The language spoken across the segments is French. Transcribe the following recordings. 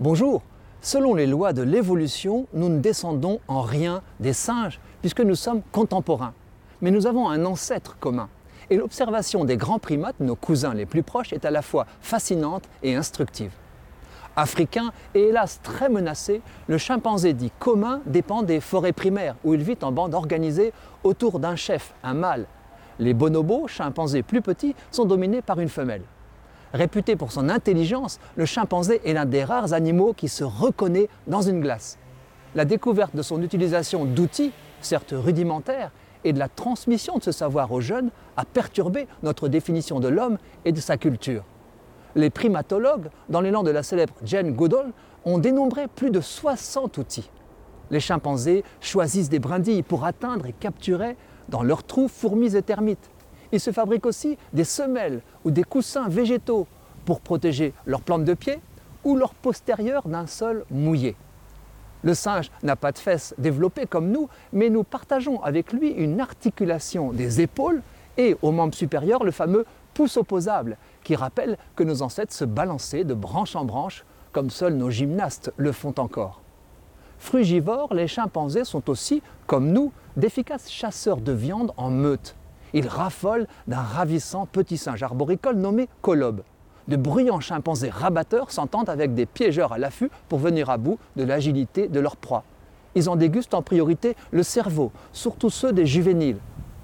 Bonjour, selon les lois de l'évolution, nous ne descendons en rien des singes puisque nous sommes contemporains. Mais nous avons un ancêtre commun. Et l'observation des grands primates, nos cousins les plus proches, est à la fois fascinante et instructive. Africain et hélas très menacé, le chimpanzé dit commun dépend des forêts primaires où il vit en bande organisée autour d'un chef, un mâle. Les bonobos, chimpanzés plus petits, sont dominés par une femelle. Réputé pour son intelligence, le chimpanzé est l'un des rares animaux qui se reconnaît dans une glace. La découverte de son utilisation d'outils, certes rudimentaires, et de la transmission de ce savoir aux jeunes a perturbé notre définition de l'homme et de sa culture. Les primatologues, dans l'élan de la célèbre Jane Goodall, ont dénombré plus de 60 outils. Les chimpanzés choisissent des brindilles pour atteindre et capturer dans leurs trous fourmis et termites. Ils se fabriquent aussi des semelles ou des coussins végétaux pour protéger leurs plantes de pied ou leur postérieur d'un sol mouillé. Le singe n'a pas de fesses développées comme nous, mais nous partageons avec lui une articulation des épaules et au membre supérieur le fameux pouce opposable qui rappelle que nos ancêtres se balançaient de branche en branche comme seuls nos gymnastes le font encore. Frugivores, les chimpanzés sont aussi, comme nous, d'efficaces chasseurs de viande en meute. Ils raffolent d'un ravissant petit singe arboricole nommé colobe. De bruyants chimpanzés rabatteurs s'entendent avec des piégeurs à l'affût pour venir à bout de l'agilité de leur proie. Ils en dégustent en priorité le cerveau, surtout ceux des juvéniles.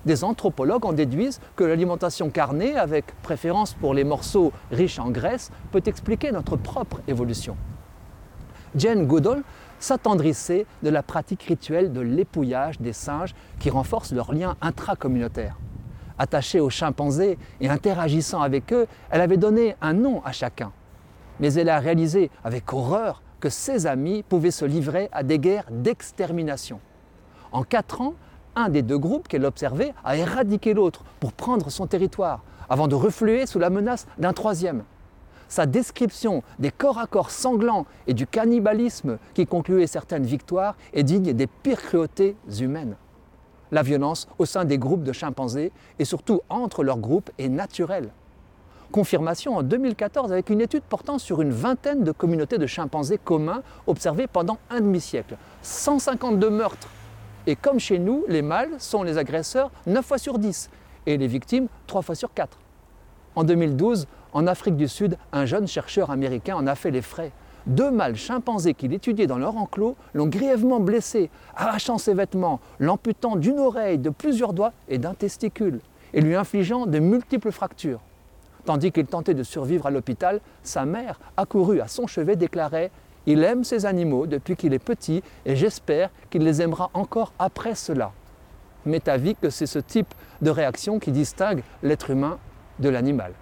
Des anthropologues en déduisent que l'alimentation carnée, avec préférence pour les morceaux riches en graisse, peut expliquer notre propre évolution. Jane Goodall s'attendrissait de la pratique rituelle de l'épouillage des singes qui renforce leur lien intracommunautaire. Attachée aux chimpanzés et interagissant avec eux, elle avait donné un nom à chacun. Mais elle a réalisé avec horreur que ses amis pouvaient se livrer à des guerres d'extermination. En quatre ans, un des deux groupes qu'elle observait a éradiqué l'autre pour prendre son territoire, avant de refluer sous la menace d'un troisième. Sa description des corps à corps sanglants et du cannibalisme qui concluait certaines victoires est digne des pires cruautés humaines. La violence au sein des groupes de chimpanzés et surtout entre leurs groupes est naturelle. Confirmation en 2014 avec une étude portant sur une vingtaine de communautés de chimpanzés communs observées pendant un demi-siècle. 152 meurtres. Et comme chez nous, les mâles sont les agresseurs 9 fois sur 10 et les victimes 3 fois sur 4. En 2012, en Afrique du Sud, un jeune chercheur américain en a fait les frais deux mâles chimpanzés qu'il étudiait dans leur enclos l'ont grièvement blessé, arrachant ses vêtements, l'amputant d'une oreille, de plusieurs doigts et d'un testicule, et lui infligeant de multiples fractures. Tandis qu'il tentait de survivre à l'hôpital, sa mère, accourue à son chevet, déclarait Il aime ses animaux depuis qu'il est petit et j'espère qu'il les aimera encore après cela. M'est avis que c'est ce type de réaction qui distingue l'être humain de l'animal.